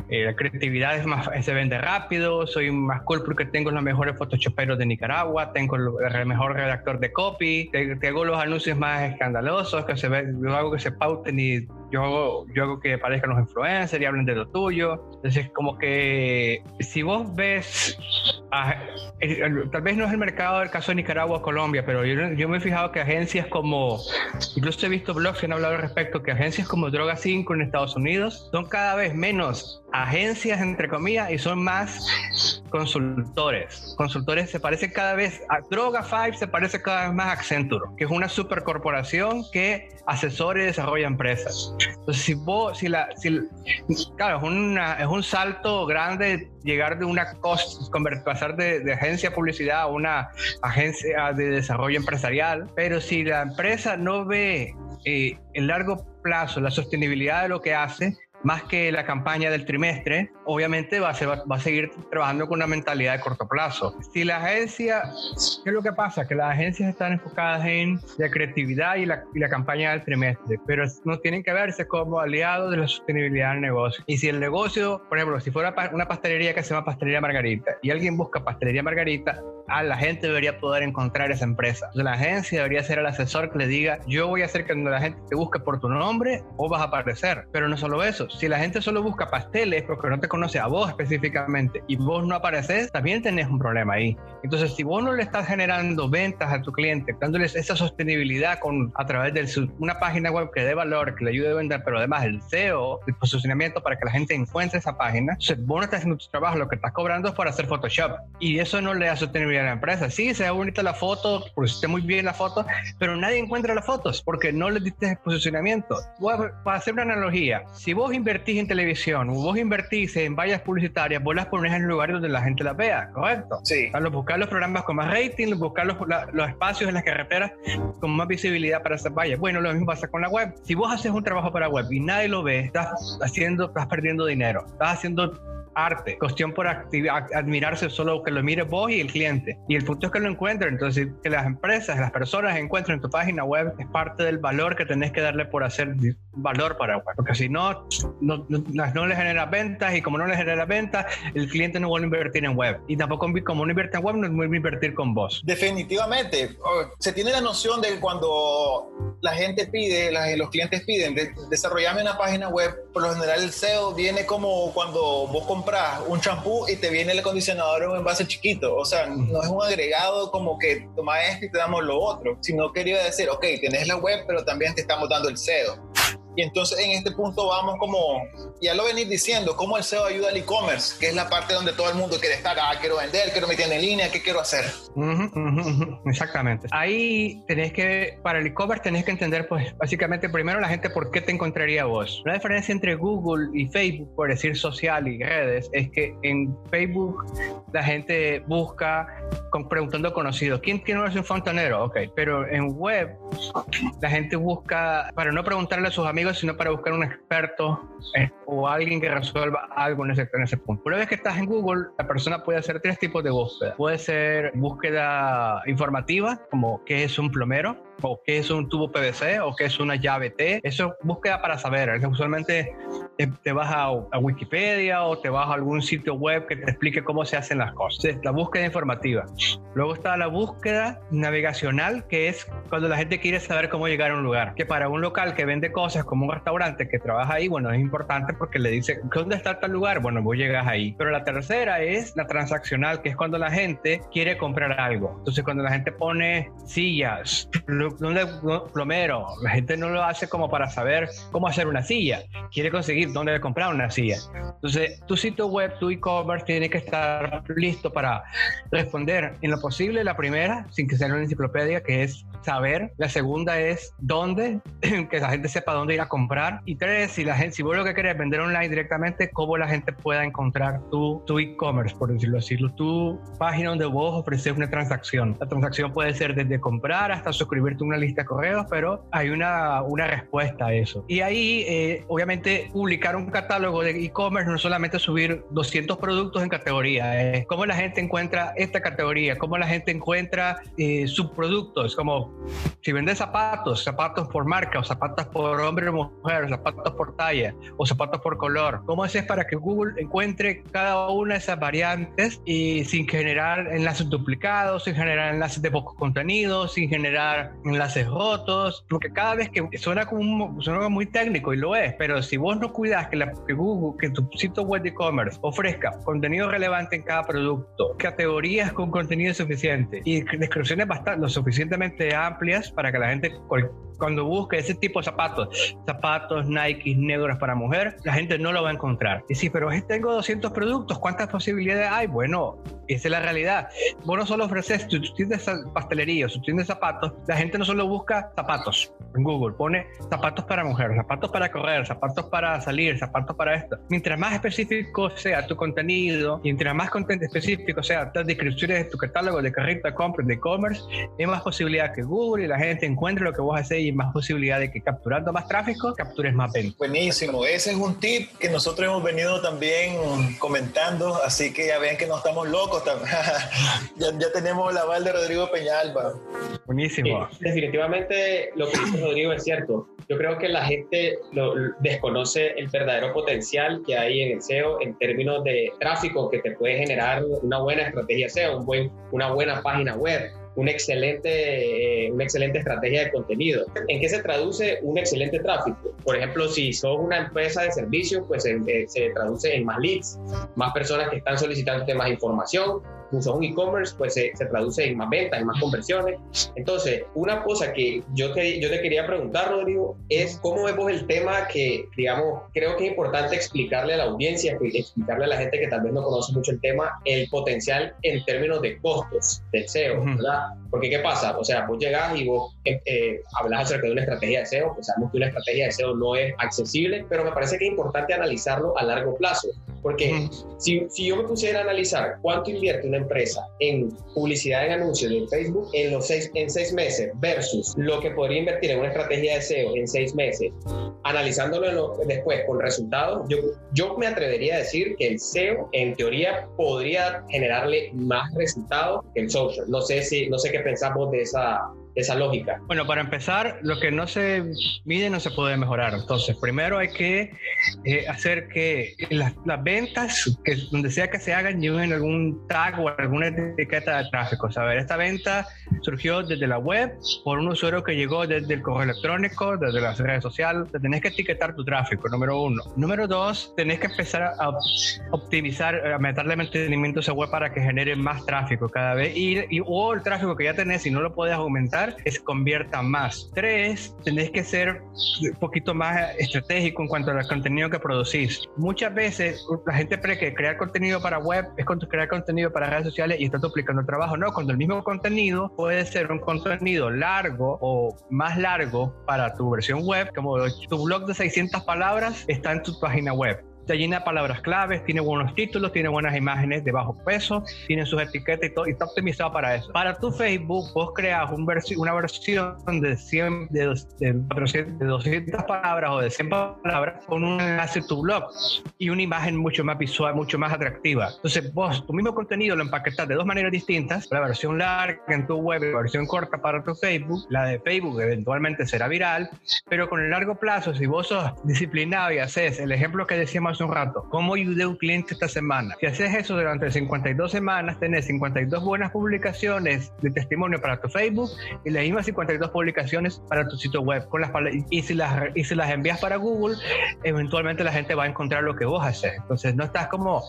Eh, la creatividad es más, se vende rápido, soy más cool porque tengo los mejores photoshoperos de Nicaragua, tengo el, mejor redactor de copy, te, te hago los anuncios más escandalosos, que se ve, yo hago que se pauten y yo hago, yo hago que parezcan los influencers y hablen de lo tuyo. Entonces, como que si vos ves, a- el- el- tal vez no es el mercado del caso de Nicaragua o Colombia, pero yo, yo me he fijado que agencias como Incluso he visto blogs que han hablado al respecto que agencias como Droga 5 en Estados Unidos son cada vez menos agencias, entre comillas, y son más consultores. Consultores se parece cada vez a Droga 5 se parece cada vez más a Accenture, que es una supercorporación que asesora y desarrolla empresas. Entonces, si vos, si la, si, claro, es, una, es un salto grande llegar de una cost, pasar de, de agencia de publicidad a una agencia de desarrollo empresarial, pero si la empresa no ve eh, en largo plazo la sostenibilidad de lo que hace, más que la campaña del trimestre, obviamente va a, ser- va, a seguir trabajando con una mentalidad de corto plazo. Si la agencia, ¿qué es lo que pasa? Que las agencias están enfocadas en la creatividad y la, y la campaña del trimestre, pero no tienen que verse como aliados de la sostenibilidad del negocio. Y si el negocio, por ejemplo, si fuera una pastelería que se llama Pastelería Margarita y alguien busca Pastelería Margarita, a la gente debería poder encontrar esa empresa. La agencia debería ser el asesor que le diga, yo voy a hacer que la gente te busque por tu nombre, o vas a aparecer. Pero no solo eso, si la gente solo busca pasteles porque no te conoce a vos específicamente y vos no apareces, también tenés un problema ahí. Entonces, si vos no le estás generando ventas a tu cliente, dándoles esa sostenibilidad con, a través de una página web que dé valor, que le ayude a vender, pero además el SEO, el posicionamiento para que la gente encuentre esa página, entonces vos no estás haciendo tu trabajo, lo que estás cobrando es por hacer Photoshop. Y eso no le da sostenibilidad la empresa. Sí, se ve bonita la foto, esté muy bien la foto, pero nadie encuentra las fotos porque no le diste posicionamiento. Para hacer una analogía, si vos invertís en televisión o vos invertís en vallas publicitarias, vos las pones en lugares donde la gente las vea, ¿correcto? Sí. A buscar los programas con más rating, buscar los, los espacios en las carreteras con más visibilidad para esas vallas. Bueno, lo mismo pasa con la web. Si vos haces un trabajo para web y nadie lo ve, estás haciendo, estás perdiendo dinero, estás haciendo arte, cuestión por admirarse solo que lo mire vos y el cliente. Y el punto es que lo encuentren, entonces que las empresas, las personas encuentren tu página web es parte del valor que tenés que darle por hacer valor para web, porque si no, no, no, le genera ventas y como no le genera ventas, el cliente no vuelve a invertir en web. Y tampoco como no invierte en web, no vuelve a invertir con vos. Definitivamente. Se tiene la noción de cuando la gente pide, los clientes piden, de, desarrollarme una página web, por lo general el SEO viene como cuando vos compras un champú y te viene el acondicionador en un envase chiquito. O sea, no es un agregado como que toma esto y te damos lo otro, sino quería decir, ok, tienes la web, pero también te estamos dando el SEO. Y entonces en este punto vamos como, ya lo venís diciendo, cómo el SEO ayuda al e-commerce, que es la parte donde todo el mundo quiere estar, ah, quiero vender, quiero meter en línea, ¿qué quiero hacer? Exactamente. Ahí tenés que, para el e-commerce tenés que entender, pues básicamente primero la gente por qué te encontraría vos. La diferencia entre Google y Facebook, por decir social y redes, es que en Facebook la gente busca con, preguntando conocidos, ¿quién tiene un fontanero? Ok, pero en web la gente busca, para no preguntarle a sus amigos, sino para buscar un experto eh, o alguien que resuelva algo en ese, en ese punto. Una vez que estás en Google, la persona puede hacer tres tipos de búsqueda. Puede ser búsqueda informativa, como qué es un plomero, o qué es un tubo PVC o qué es una llave T. Eso es búsqueda para saber. Usualmente te, vas a, Wikipedia o te vas a algún sitio web que te explique cómo se hacen las cosas. la búsqueda informativa. Luego está la búsqueda navegacional, que es cuando la gente quiere saber cómo llegar a un lugar. Que para un local que vende cosas como un restaurante que trabaja ahí, bueno, es importante porque le dice, ¿dónde está tal lugar? Bueno, vos llegas ahí. Pero la tercera es la transaccional, que es cuando la gente quiere comprar algo. Entonces, cuando la gente pone sillas, ¿dónde plomero? La gente no lo hace como para saber cómo hacer una silla. Quiere conseguir dónde comprar una silla. Entonces, tu sitio web, tu e-commerce tiene que estar listo para responder en lo posible la primera, sin que sea una enciclopedia, que es saber. La segunda es dónde, [clears throat] que la gente sepa dónde ir a comprar. Y tres, si la gente, si vos lo que querés vender online directamente, cómo la gente pueda encontrar tu, tu e-commerce, por decirlo así, tu página donde vos ofreces una transacción. La transacción puede ser desde comprar hasta suscribirte a una lista de correos, pero hay una, una respuesta a eso. Y ahí, eh, obviamente, publicar un catálogo de e-commerce no solamente subir 200 productos en categoría, es cómo la gente encuentra esta categoría, cómo la gente encuentra eh, subproductos, como si vendes zapatos, zapatos por marca o zapatos por hombre o mujer, zapatos por talla o zapatos por color. ¿Cómo haces para que Google encuentre cada una de esas variantes y sin generar enlaces duplicados, sin generar enlaces de poco contenido, sin generar enlaces rotos? Porque cada vez que suena como suena muy técnico y lo es, pero si vos no cuidas que, la, que Google, que tu sitio web de e-commerce ofrezca contenido relevante en cada producto, categorías con contenido suficiente y descripciones bastante lo suficientemente amplias para que la gente cuando busque ese tipo de zapatos, zapatos Nike negros para mujer, la gente no lo va a encontrar. Y sí, pero tengo 200 productos, ¿cuántas posibilidades hay? Bueno, esa es la realidad. Vos no solo ofreces tu tienda de pastelería, tu tienda de zapatos, la gente no solo busca zapatos en Google, pone zapatos para mujer, zapatos para correr, zapatos para salir, zapatos para esto. Mientras más específico sea tu contenido, y mientras más contenido específico sea las descripciones de tu catálogo de carrito de compra, de e-commerce, hay más posibilidad que Google y la gente encuentre lo que vos hacés más posibilidad de que capturando más tráfico captures ventas. Buenísimo, ese es un tip que nosotros hemos venido también comentando, así que ya ven que no estamos locos, [laughs] ya, ya tenemos la aval de Rodrigo Peñalba. Buenísimo. definitivamente lo que dice Rodrigo es cierto. Yo creo que la gente lo, desconoce el verdadero potencial que hay en el SEO en términos de tráfico que te puede generar una buena estrategia SEO, un buen, una buena página web, una excelente, eh, una excelente estrategia de contenido. ¿En qué se traduce un excelente tráfico? Por ejemplo, si sos una empresa de servicios, pues eh, se traduce en más leads, más personas que están solicitando más información, usa un e-commerce, pues se, traduce en más ventas, en más conversiones. Entonces, una cosa que yo te, yo te quería preguntar, Rodrigo, es cómo vemos el tema que, digamos, creo que es importante explicarle a la audiencia, explicarle a la gente que tal vez no conoce mucho el tema, el potencial en términos de costos del SEO, ¿verdad? Porque ¿qué pasa? O sea, vos llegás y vos eh, eh, hablas acerca de una estrategia de SEO, pues sabemos que una estrategia de SEO no es accesible, pero me parece que es importante analizarlo a largo plazo. Porque si, si yo me pusiera a analizar cuánto invierte una empresa en publicidad en anuncios en Facebook en los seis, en seis meses versus lo que podría invertir en una estrategia de SEO en seis meses, analizándolo después con resultados, yo, yo me atrevería a decir que el SEO en teoría podría generarle más resultados que el social. No sé si, no sé qué pensamos de esa, esa lógica? Bueno, para empezar, lo que no se mide no se puede mejorar. Entonces, primero hay que eh, hacer que las, ventas, que donde sea que se hagan, lleven algún tag o alguna etiqueta de tráfico. Saber, esta venta surgió desde la web por un usuario que llegó desde el correo electrónico, desde las redes sociales. Te tenés que etiquetar tu tráfico, número uno. Número dos, tenés que empezar a optimizar, a meterle mantenimiento a esa web para que genere más tráfico cada vez. Y, y o el tráfico que ya tenés, si no lo puedes aumentar, se convierta más. Tres, tenés que ser un poquito más estratégico en cuanto al contenido que producís. Muchas veces la gente cree que crear contenido para web es crear contenido para redes sociales y está duplicando el trabajo. No, cuando el mismo contenido puede ser un contenido largo o más largo para tu versión web, como tu blog de 600 palabras está en tu página web está llena de palabras claves, tiene buenos títulos, tiene buenas imágenes de bajo peso, tiene sus etiquetas y todo, y está optimizado para eso. Para tu Facebook, vos creas un una versión de 100, de, de, 200 palabras o de 100 palabras con un enlace a tu blog y una imagen mucho más visual, mucho más atractiva. Entonces, vos tu mismo contenido lo empaquetas de dos maneras distintas, la versión larga en tu web y la versión corta para tu Facebook. La de Facebook eventualmente será viral, pero con el largo plazo, si vos sos disciplinado y haces el ejemplo que decíamos un rato, ¿cómo ayudé a un cliente esta semana? Si haces eso durante 52 semanas, tenés 52 buenas publicaciones de testimonio para tu Facebook y las mismas 52 publicaciones para tu sitio web. Con las, y, si las, y si las envías para Google, eventualmente la gente va a encontrar lo que vos haces. Entonces no estás como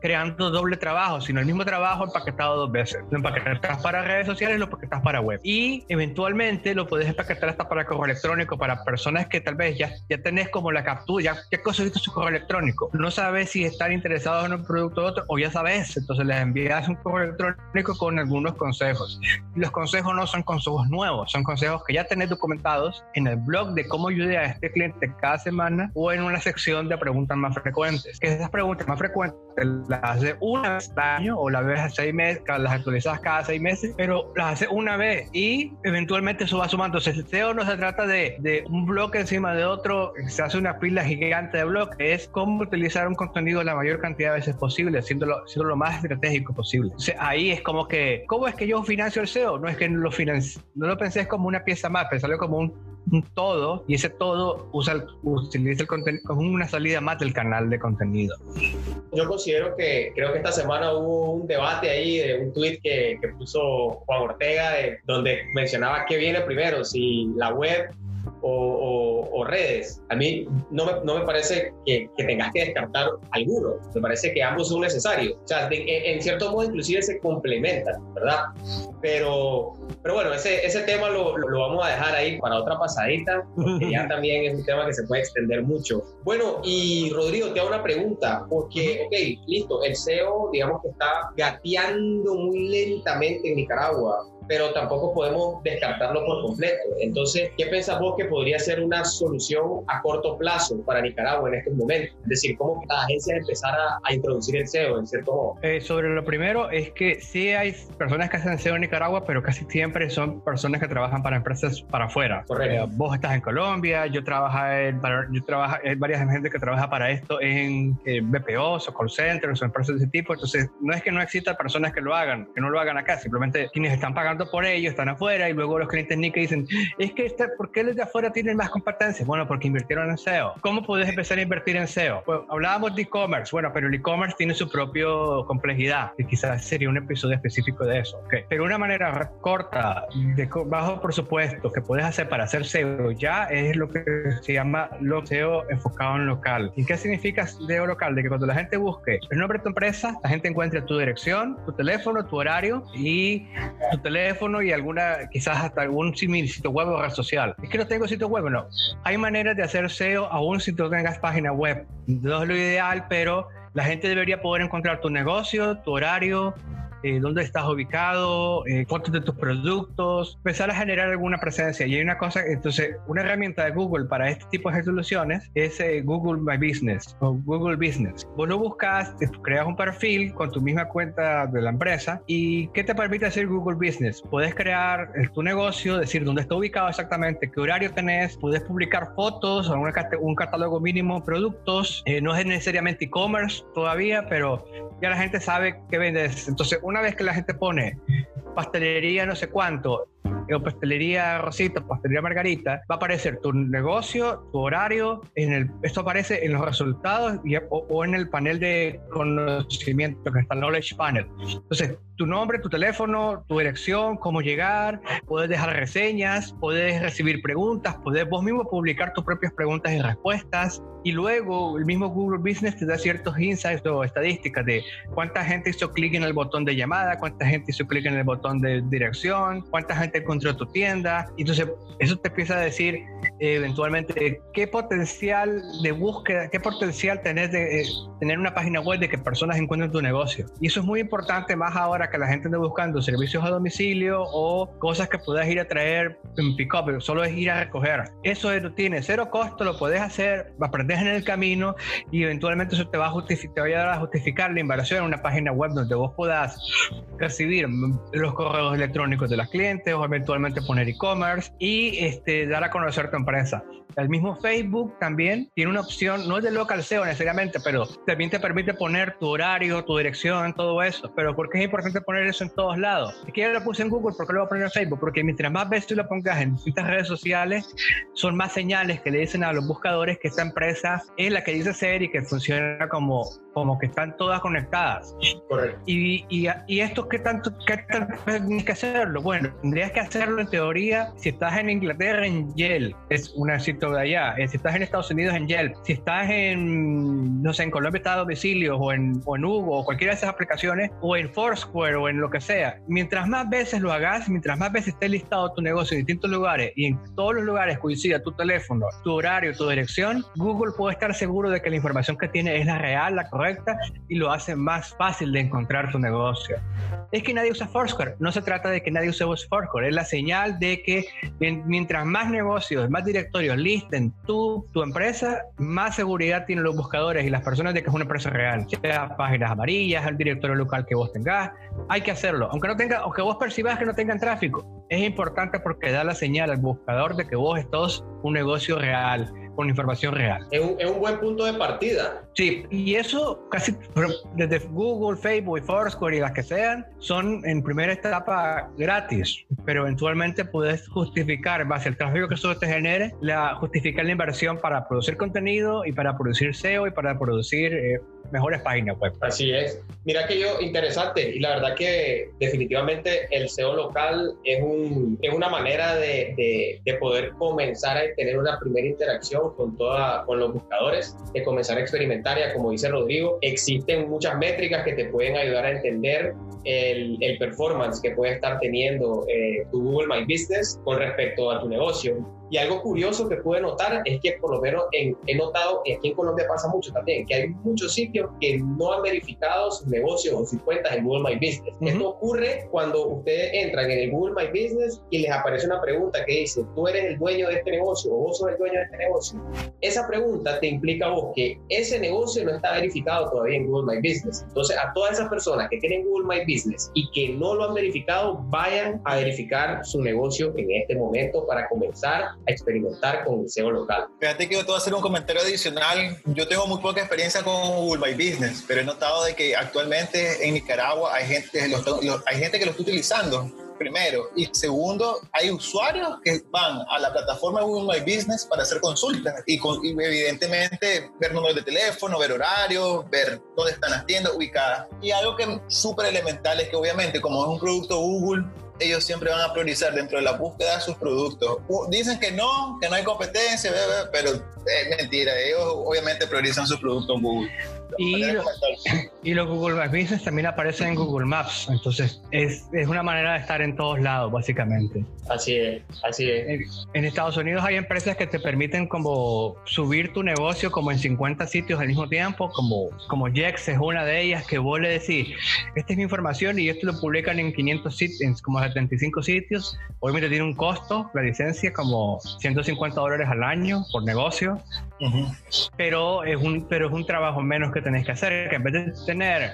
creando doble trabajo, sino el mismo trabajo empaquetado dos veces. Lo empaquetas para redes sociales lo empaquetas para web. Y eventualmente lo puedes empaquetar hasta para correo electrónico, para personas que tal vez ya, ya tenés como la captura, ya, ya conseguiste su correo electrónico no sabes si están interesados en un producto u otro o ya sabes, entonces les envías un correo electrónico con algunos consejos. Los consejos no son consejos nuevos, son consejos que ya tenés documentados en el blog de cómo ayudar a este cliente cada semana o en una sección de preguntas más frecuentes. Esas preguntas más frecuentes las hace una vez al año o veces seis meses, las actualizas cada seis meses, pero las hace una vez y eventualmente eso va sumando. Entonces, SEO no se trata de, de un bloque encima de otro, se hace una pila gigante de bloques, es cómo utilizar un contenido la mayor cantidad de veces posible, haciéndolo lo más estratégico posible. ahí es como que, ¿cómo es que yo financio el SEO? No es que lo no lo pensé como una pieza más, pensarlo como un, todo y ese todo usa utiliza el contenido como una salida más del canal de contenido. Yo considero que creo que esta semana hubo un debate ahí de un tweet que, que puso Juan Ortega donde mencionaba qué viene primero, si la web o, redes. A mí no me, no me parece que, que, tengas que descartar alguno, me parece que ambos son necesarios. O sea, en, cierto modo inclusive se complementan, ¿verdad? Pero, pero bueno, ese, ese tema lo, lo, vamos a dejar ahí para otra pasadita, porque ya [laughs] también es un tema que se puede extender mucho. Bueno, y Rodrigo, te hago una pregunta, porque, ok, listo, el SEO, digamos que está gateando muy lentamente en Nicaragua pero tampoco podemos descartarlo por completo. Entonces, ¿qué pensás vos que podría ser una solución a corto plazo para Nicaragua en estos momentos? Es decir, ¿cómo las agencias empezar a, introducir el SEO en cierto modo? Eh, sobre lo primero, es que sí hay personas que hacen SEO en Nicaragua, pero casi siempre son personas que trabajan para empresas para afuera. Correcto. Eh, vos estás en Colombia, yo trabajo en, yo trabajo, hay varias gente que trabaja para esto en eh, BPOs o call centers o empresas de ese tipo. Entonces, no es que no existan personas que lo hagan, que no lo hagan acá, simplemente quienes están pagando pagando por ello, están afuera y luego los clientes ni que dicen, es que está, ¿por qué los de afuera tienen más competencia? Bueno, porque invirtieron en SEO. ¿Cómo puedes empezar a invertir en SEO? Pues hablábamos de e-commerce, bueno, pero el e-commerce tiene su propia complejidad y quizás sería un episodio específico de eso. Okay. Pero una manera corta, de bajo presupuesto, que puedes hacer para hacer SEO ya es lo que se llama lo SEO enfocado en local. ¿Y qué significa SEO local? De que cuando la gente busque el nombre de tu empresa, la gente encuentre tu dirección, tu teléfono, tu horario y tu teléfono y alguna, quizás hasta algún sitio web o red social. Es que no tengo sitio web, no. Hay maneras de hacer SEO aún si tú tengas página web. No es lo ideal, pero la gente debería poder encontrar tu negocio, tu horario, eh, dónde estás ubicado, eh, fotos de tus productos, empezar a generar alguna presencia. Y hay una cosa, entonces, una herramienta de Google para este tipo de soluciones es eh, Google My Business o Google Business. Vos lo buscas, creas un perfil con tu misma cuenta de la empresa y ¿qué te permite hacer Google Business? Puedes crear tu negocio, decir dónde está ubicado exactamente, qué horario tenés, puedes publicar fotos o un catálogo mínimo de productos. no es necesariamente e-commerce todavía, pero ya la gente sabe qué vendes. Entonces, una vez que la gente pone pastelería no sé cuánto, o pastelería Rosita, pastelería Margarita, va a aparecer tu negocio, tu horario, en el, esto aparece en los resultados y, o, en el panel de conocimiento que está el Knowledge Panel. Entonces, tu nombre, tu teléfono, tu dirección, cómo llegar, puedes dejar reseñas, puedes recibir preguntas, puedes vos mismo publicar tus propias preguntas y respuestas. Y luego el mismo Google Business te da ciertos insights o estadísticas de cuánta gente hizo clic en el botón de llamada, cuánta gente hizo clic en el botón de dirección, cuánta gente encontró tu tienda. Entonces, eso te empieza a decir eh, eventualmente qué potencial de búsqueda, qué potencial tenés de eh, tener una página web de que personas encuentren tu negocio. Y eso es muy importante más ahora que la gente ande buscando servicios a domicilio o cosas que puedas ir a traer en pick-up, solo es ir a recoger. Eso tiene cero costo, lo puedes hacer, aprendes en el camino y eventualmente eso te va a, justificar, te va a ayudar a justificar la inversión en una página web donde vos puedas recibir los correos electrónicos de los clientes o eventualmente poner e-commerce y este, dar a conocer tu empresa. El mismo Facebook también tiene una opción, no es de local SEO necesariamente, pero también te permite poner tu horario, tu dirección, todo eso. Pero ¿por qué es importante poner eso en todos lados? Es que yo lo puse en Google, ¿por qué lo voy a poner en Facebook? Porque mientras más veces tú lo pongas en distintas redes sociales, son más señales que le dicen a los buscadores que esta empresa es la que dice ser y que funciona como, como que están todas conectadas. Correcto. Y, y, y esto, ¿qué tanto, qué tanto tienes que hacerlo? Bueno, tendrías que hacerlo en teoría si estás en Inglaterra, en Yale, es una sitio de allá. Eh, si estás en Estados Unidos, en Yelp. Si estás en, no sé, en Colombia está a domicilio o en, o en Hugo o cualquiera de esas aplicaciones o en Foursquare o en lo que sea. Mientras más veces lo hagas, mientras más veces esté listado tu negocio en distintos lugares y en todos los lugares coincida tu teléfono, tu horario, tu dirección, Google puede estar seguro de que la información que tiene es la real, la correcta y lo hace más fácil de encontrar tu negocio. Es que nadie usa Foursquare. No se trata de que nadie use Foursquare. Es la señal de que mientras más negocios, más directorios listen tu, tu empresa, más seguridad tienen los buscadores y las personas de que es una empresa real. Sea páginas amarillas, el directorio local que vos tengas, hay que hacerlo. Aunque no tenga, aunque vos percibas que no tengan tráfico, es importante porque da la señal al buscador de que vos estás un negocio real con información real. Es un, es un, buen punto de partida. Sí, y eso casi desde Google, Facebook Foursquare y las que sean, son en primera etapa gratis, pero eventualmente puedes justificar, en base al tráfico que eso te genere, la, justificar la inversión para producir contenido y para producir SEO y para producir eh, mejores páginas web. Así es. Mira que yo, interesante, y la verdad que definitivamente el SEO local es, un, es una manera de, de, de poder comenzar a tener una primera interacción con, toda, los buscadores, de comenzar a experimentar, ya como dice Rodrigo, existen muchas métricas que te pueden ayudar a entender el, el performance que puede estar teniendo eh, tu Google My Business con respecto a tu negocio. Y algo curioso que pude notar es que por lo menos en, he notado, y aquí en Colombia pasa mucho también, que hay muchos sitios que no han verificado sus negocios o sus cuentas en Google My Business. Uh -huh. Esto ocurre cuando ustedes entran en el Google My Business y les aparece una pregunta que dice, tú eres el dueño de este negocio o vos sos el dueño de este negocio. Esa pregunta te implica a vos que ese negocio no está verificado todavía en Google My Business. Entonces, a todas esas personas que tienen Google My Business y que no lo han verificado, vayan a verificar su negocio en este momento para comenzar a experimentar con el SEO local. Fíjate que yo te voy a hacer un comentario adicional. Yo tengo muy poca experiencia con Google My Business, pero he notado de que actualmente en Nicaragua hay gente, los, los, hay gente que lo está utilizando primero. Y segundo, hay usuarios que van a la plataforma Google My Business para hacer consultas y, con, y evidentemente ver números de teléfono, ver horarios, ver dónde están las tiendas ubicadas. Y algo que súper elemental es que obviamente como es un producto Google, ellos siempre van a priorizar dentro de la búsqueda sus productos. Dicen que no, que no hay competencia, pero es mentira. Ellos obviamente priorizan sus productos Google. Y, [clears throat] y, los Google Maps Business también aparecen en Google Maps, entonces es, es, una manera de estar en todos lados, básicamente. Así es, así es. En, en, Estados Unidos hay empresas que te permiten como subir tu negocio como en 50 sitios al mismo tiempo, como, como Jex es una de ellas, que vos le decís, esta es mi información y esto lo publican en 500 sitios, como 75 sitios, obviamente tiene un costo, la licencia, como 150 dólares al año por negocio, uh -huh. pero, es un, pero es un trabajo menos que tenés que hacer, que en vez de tener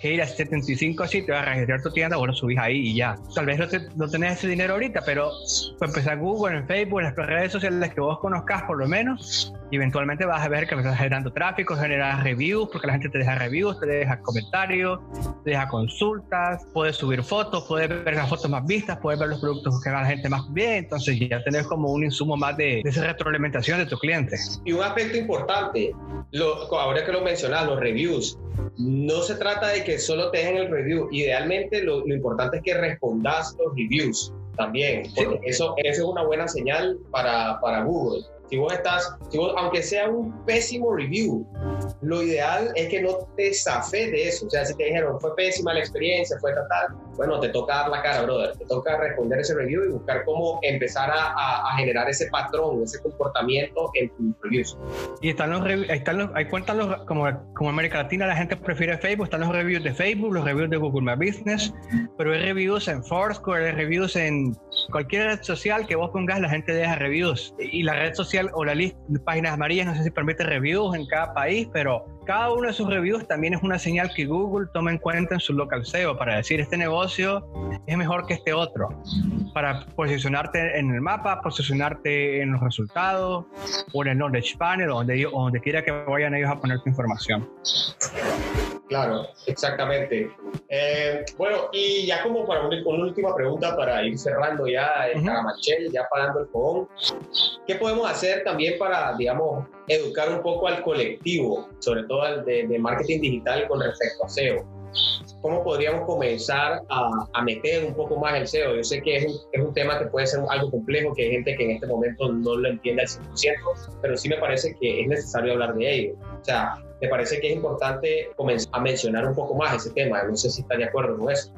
que ir a 75 sitios a registrar tu tienda, vos lo subís ahí y ya. Tal vez no, te, no tenés ese dinero ahorita, pero para empezar Google, en Facebook, en las redes sociales que vos conozcas por lo menos, y eventualmente vas a ver que estás generando tráfico, generas reviews, porque la gente te deja reviews, te deja comentarios, te deja consultas, puedes subir fotos, puedes ver las fotos más vistas, puedes ver los productos que va la gente más bien, entonces ya tenés como un insumo más de, de esa retroalimentación de tu cliente. Y un aspecto importante, lo, ahora que lo mencionas, los reviews, no se trata de que solo te dejen el review, idealmente lo, lo importante es que respondas los reviews también, porque sí. eso, eso es una buena señal para, para Google. Si vos estás, si vos, aunque sea un pésimo review, lo ideal es que no te zafes de eso. O sea, si te dijeron fue pésima la experiencia, fue tal, bueno, te toca dar la cara, brother. Te toca responder ese review y buscar cómo empezar a, a, a generar ese patrón, ese comportamiento en tus reviews. Y están los, están los, ahí cuentan los, como, como América Latina la gente prefiere Facebook, están los reviews de Facebook, los reviews de Google My Business, pero hay reviews en Foursquare, hay reviews en cualquier red social que vos pongas, la gente deja reviews. Y la red social o la lista de páginas amarillas, no sé si permite reviews en cada país, pero cada uno de sus reviews también es una señal que Google toma en cuenta en su local SEO para decir este negocio es mejor que este otro, para posicionarte en el mapa, posicionarte en los resultados o en el knowledge panel donde, donde quiera que vayan ellos a poner tu información. Claro, exactamente. Eh, bueno, y ya como para una, una, última pregunta para ir cerrando ya el uh -huh. Caramachel, ya pagando el fogón, ¿qué podemos hacer también para, digamos, educar un poco al colectivo, sobre todo al de, de marketing digital con respecto a SEO? ¿Cómo podríamos comenzar a, a, meter un poco más el SEO? Yo sé que es un, es un, tema que puede ser algo complejo, que hay gente que en este momento no lo entiende al 100%, pero sí me parece que es necesario hablar de ello. O sea, me parece que es importante comenzar a mencionar un poco más ese tema. No sé si está de acuerdo con eso.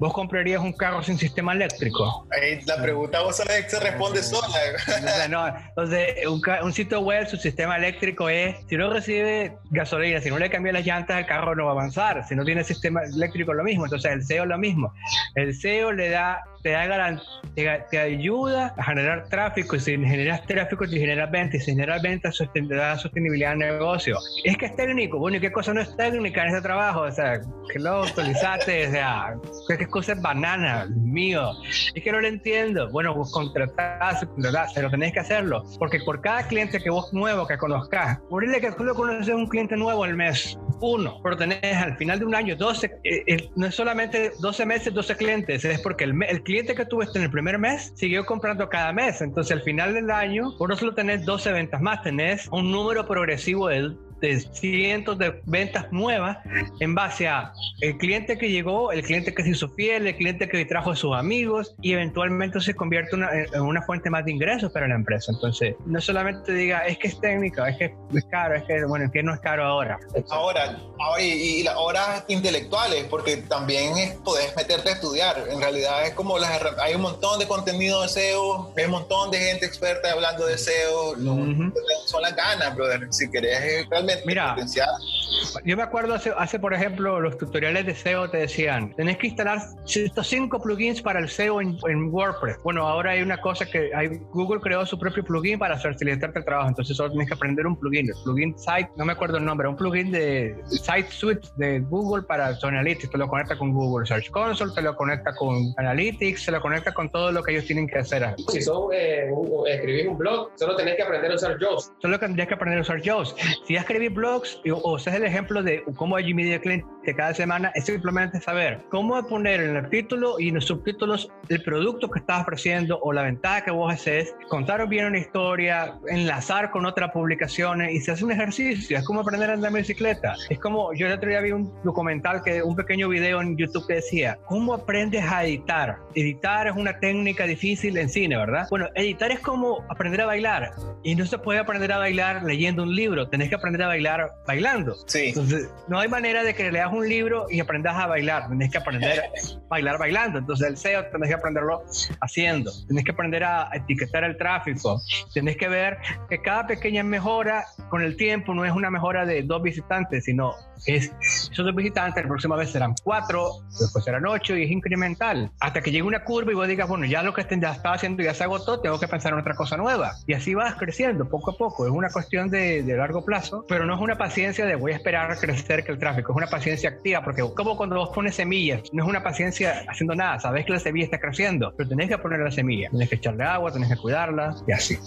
¿Vos comprarías un carro sin sistema eléctrico? Ahí la pregunta vos sabés que se responde sola. sea, no, entonces, un, un, sitio web, su sistema eléctrico es, si no recibe gasolina, si no le cambia las llantas, el carro no va a avanzar. Si no tiene sistema eléctrico, lo mismo. Entonces, el SEO es lo mismo. El SEO le da te, da te, te, ayuda a generar tráfico y si generas tráfico te generas ventas y si generas ventas te da sostenibilidad al negocio. Es que es técnico, bueno, ¿y qué cosa no es técnica en ese trabajo? O sea, que lo actualizaste, o sea, ¿qué cosa es banana, mío? Es que no lo entiendo. Bueno, vos contratás, contratás, pero tenés que hacerlo, porque por cada cliente que vos nuevo que conozcas, por que tú lo conoces un cliente nuevo al mes, uno, pero tenés al final de un año 12, eh, eh, no es solamente 12 meses, 12 clientes, es porque el, el cliente que tuviste en el primer mes siguió comprando cada mes. Entonces, al final del año, vos no solo tenés 12 ventas más, tenés un número progresivo de de cientos de ventas nuevas en base a el cliente que llegó, el cliente que se hizo fiel, el cliente que trajo a sus amigos y eventualmente se convierte una, en una fuente más de ingresos para la empresa. Entonces, no solamente diga, es que es técnica, es que es caro, es que, bueno, es que no es caro ahora. Ahora, ahora y, y las horas intelectuales, porque también es, podés meterte a estudiar. En realidad es como las, hay un montón de contenido de SEO, hay un montón de gente experta hablando de SEO. Uh -huh. Son las ganas, brother. Si querés realmente Mira, yo me acuerdo hace, hace, por ejemplo, los tutoriales de SEO te decían, tenés que instalar estos cinco plugins para el SEO en, en, WordPress. Bueno, ahora hay una cosa que hay, Google creó su propio plugin para facilitarte el trabajo, entonces solo tienes que aprender un plugin. El plugin Site, no me acuerdo el nombre, un plugin de Site Suite de Google para su Analytics, te lo conecta con Google Search Console, te lo conecta con Analytics, se lo conecta con todo lo que ellos tienen que hacer. Si son, eh, escribir un blog, solo tenés que aprender a usar JAWS. Solo tendrías que aprender a usar JAWS. Si ya escribís blogs o, o haces el ejemplo de cómo allí media cliente cada semana, es simplemente saber cómo poner en el título y en los subtítulos el producto que estás ofreciendo o la ventaja que vos haces, contar bien una historia, enlazar con otras publicaciones y se hace un ejercicio. Es como aprender a andar en bicicleta. Es como, yo el otro día vi un documental, que un pequeño video en YouTube que decía, ¿cómo aprendes a editar? Editar es una técnica difícil en cine, ¿verdad? Bueno, editar es como aprender a bailar y no se puede aprender a bailar leyendo un libro, tenés que aprender a bailar bailando. Sí. Entonces, no hay manera de que leas un libro y aprendas a bailar, tenés que aprender a [laughs] bailar bailando. Entonces, el SEO tenés que aprenderlo haciendo, tenés que aprender a etiquetar el tráfico, tenés que ver que cada pequeña mejora con el tiempo no es una mejora de dos visitantes, sino es esos dos visitantes, la próxima vez serán cuatro, después serán ocho y es incremental. Hasta que llegue una curva y vos digas, bueno, ya lo que ya estaba haciendo ya se agotó, tengo que pensar en otra cosa nueva. Y así vas creciendo poco a poco. Es una cuestión de, de largo plazo, pero no es una paciencia de voy a esperar a crecer que el tráfico, es una paciencia activa, porque como cuando vos pones semillas, no es una paciencia haciendo nada, sabes que la semilla está creciendo, pero tenés que poner la semilla, tenés que echarle agua, tenés que cuidarla y así.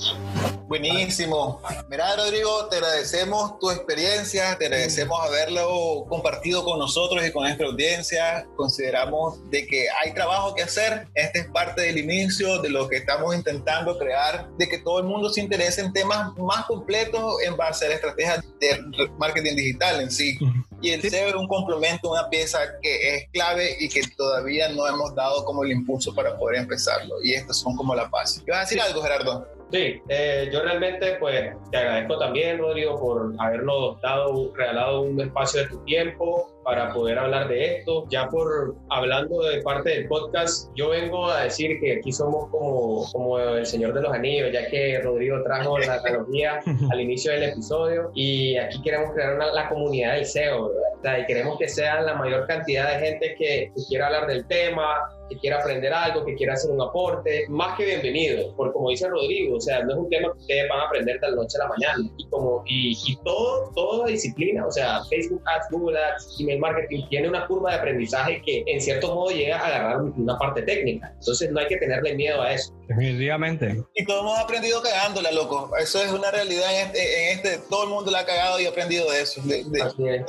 Buenísimo. Mira, Rodrigo, te agradecemos tu experiencia, te agradecemos haberlo compartido con nosotros y con nuestra audiencia. Consideramos de que hay trabajo que hacer. Este es parte del inicio de lo que estamos intentando crear, de que todo el mundo se interese en temas más completos en base a la estrategia de marketing digital en sí. Y el SEO es un complemento, una pieza que es clave y que todavía no hemos dado como el impulso para poder empezarlo. Y estas son como la base. ¿Vas a decir algo, Gerardo? Sí, eh, yo realmente pues te agradezco también, Rodrigo, por habernos dado, regalado un espacio de tu tiempo para poder hablar de esto. Ya por hablando de parte del podcast, yo vengo a decir que aquí somos como, como el Señor de los Anillos, ya que Rodrigo trajo la analogía [laughs] al inicio del episodio y aquí queremos crear una, la comunidad del SEO, ¿verdad? y queremos que sea la mayor cantidad de gente que, que quiera hablar del tema, que quiera aprender algo, que quiera hacer un aporte, más que bienvenido, porque como dice Rodrigo, o sea, no es un tema que ustedes van a aprender de la noche a la mañana, y como, y, y todo, toda disciplina, o sea, Facebook Ads, Google Ads, email marketing, tiene una curva de aprendizaje que en cierto modo llega a agarrar una parte técnica, entonces no hay que tenerle miedo a eso. Definitivamente. Y todos hemos aprendido cagándola, loco. Eso es una realidad en este, en este todo el mundo la ha cagado y ha aprendido de eso. De, de, Así es.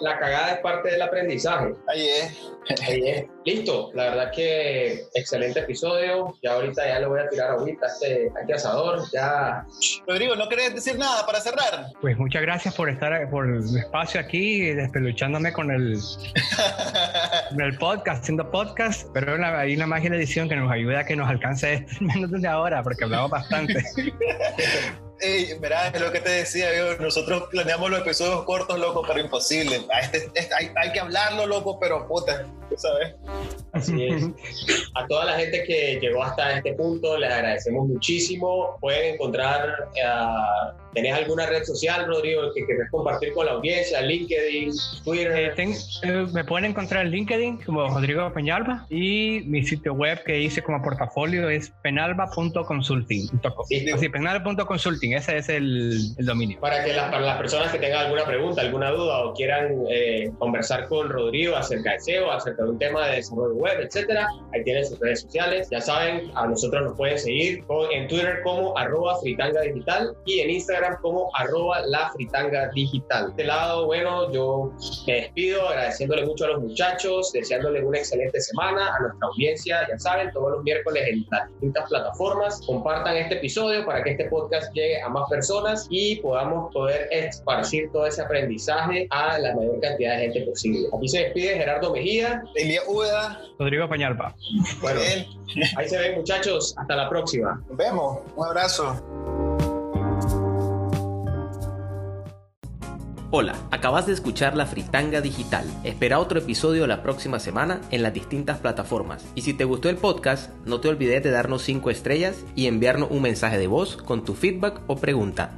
La cagada es parte del aprendizaje. ahí es. Ahí es. Listo, la verdad que excelente episodio. Ya ahorita ya le voy a tirar ahorita a este, a este asador. Ya Rodrigo, ¿no querés decir nada para cerrar? Pues muchas gracias por estar, por el espacio aquí, despeluchándome con el, [laughs] con el podcast, haciendo podcast, pero la- hay una magia de la edición que nos ayuda a que nos alcance esto en menos de una hora, porque hablamos bastante. [laughs] Ey, verá, es lo que te decía yo. Nosotros planeamos los episodios cortos, loco, pero imposible. Este- hay, hay que hablarlo, loco, pero puta, sabes. Así es. A toda la gente que llegó hasta este punto, les agradecemos muchísimo. Pueden encontrar, eh, ¿tenés alguna red social, Rodrigo, que querés compartir con la audiencia? LinkedIn, Eh, Twitter. ten- eh, me pueden encontrar en LinkedIn como Rodrigo Peñalba y mi sitio web que hice como portafolio es penalba.consulting. Sí. Así, penalba.consulting, ese es el, el dominio. Para que las, para las personas que tengan alguna pregunta, alguna duda o quieran eh, conversar con Rodrigo acerca de SEO, acerca de un tema de desarrollo web, etcétera, ahí tienen sus redes sociales. Ya saben, a nosotros nos pueden seguir en Twitter como arroba fritanga digital y en Instagram como arroba la fritanga digital. De este lado, bueno, yo me despido agradeciéndole mucho a los muchachos, deseándoles una excelente semana, a nuestra audiencia, ya saben, todos los miércoles en las distintas plataformas. Compartan este episodio para que este podcast llegue a más personas y podamos poder esparcir todo ese aprendizaje a la mayor cantidad de gente posible. Aquí se despide Gerardo Mejía. Elia Úbeda, Rodrigo Peñalba. Bueno, ahí se ven muchachos. Hasta la próxima. Nos vemos. Un abrazo. Hola, acabas de escuchar La Fritanga Digital. Espera otro episodio la próxima semana en las distintas plataformas. Y si te gustó el podcast, no te olvides de darnos 5 estrellas y enviarnos un mensaje de voz con tu feedback o pregunta.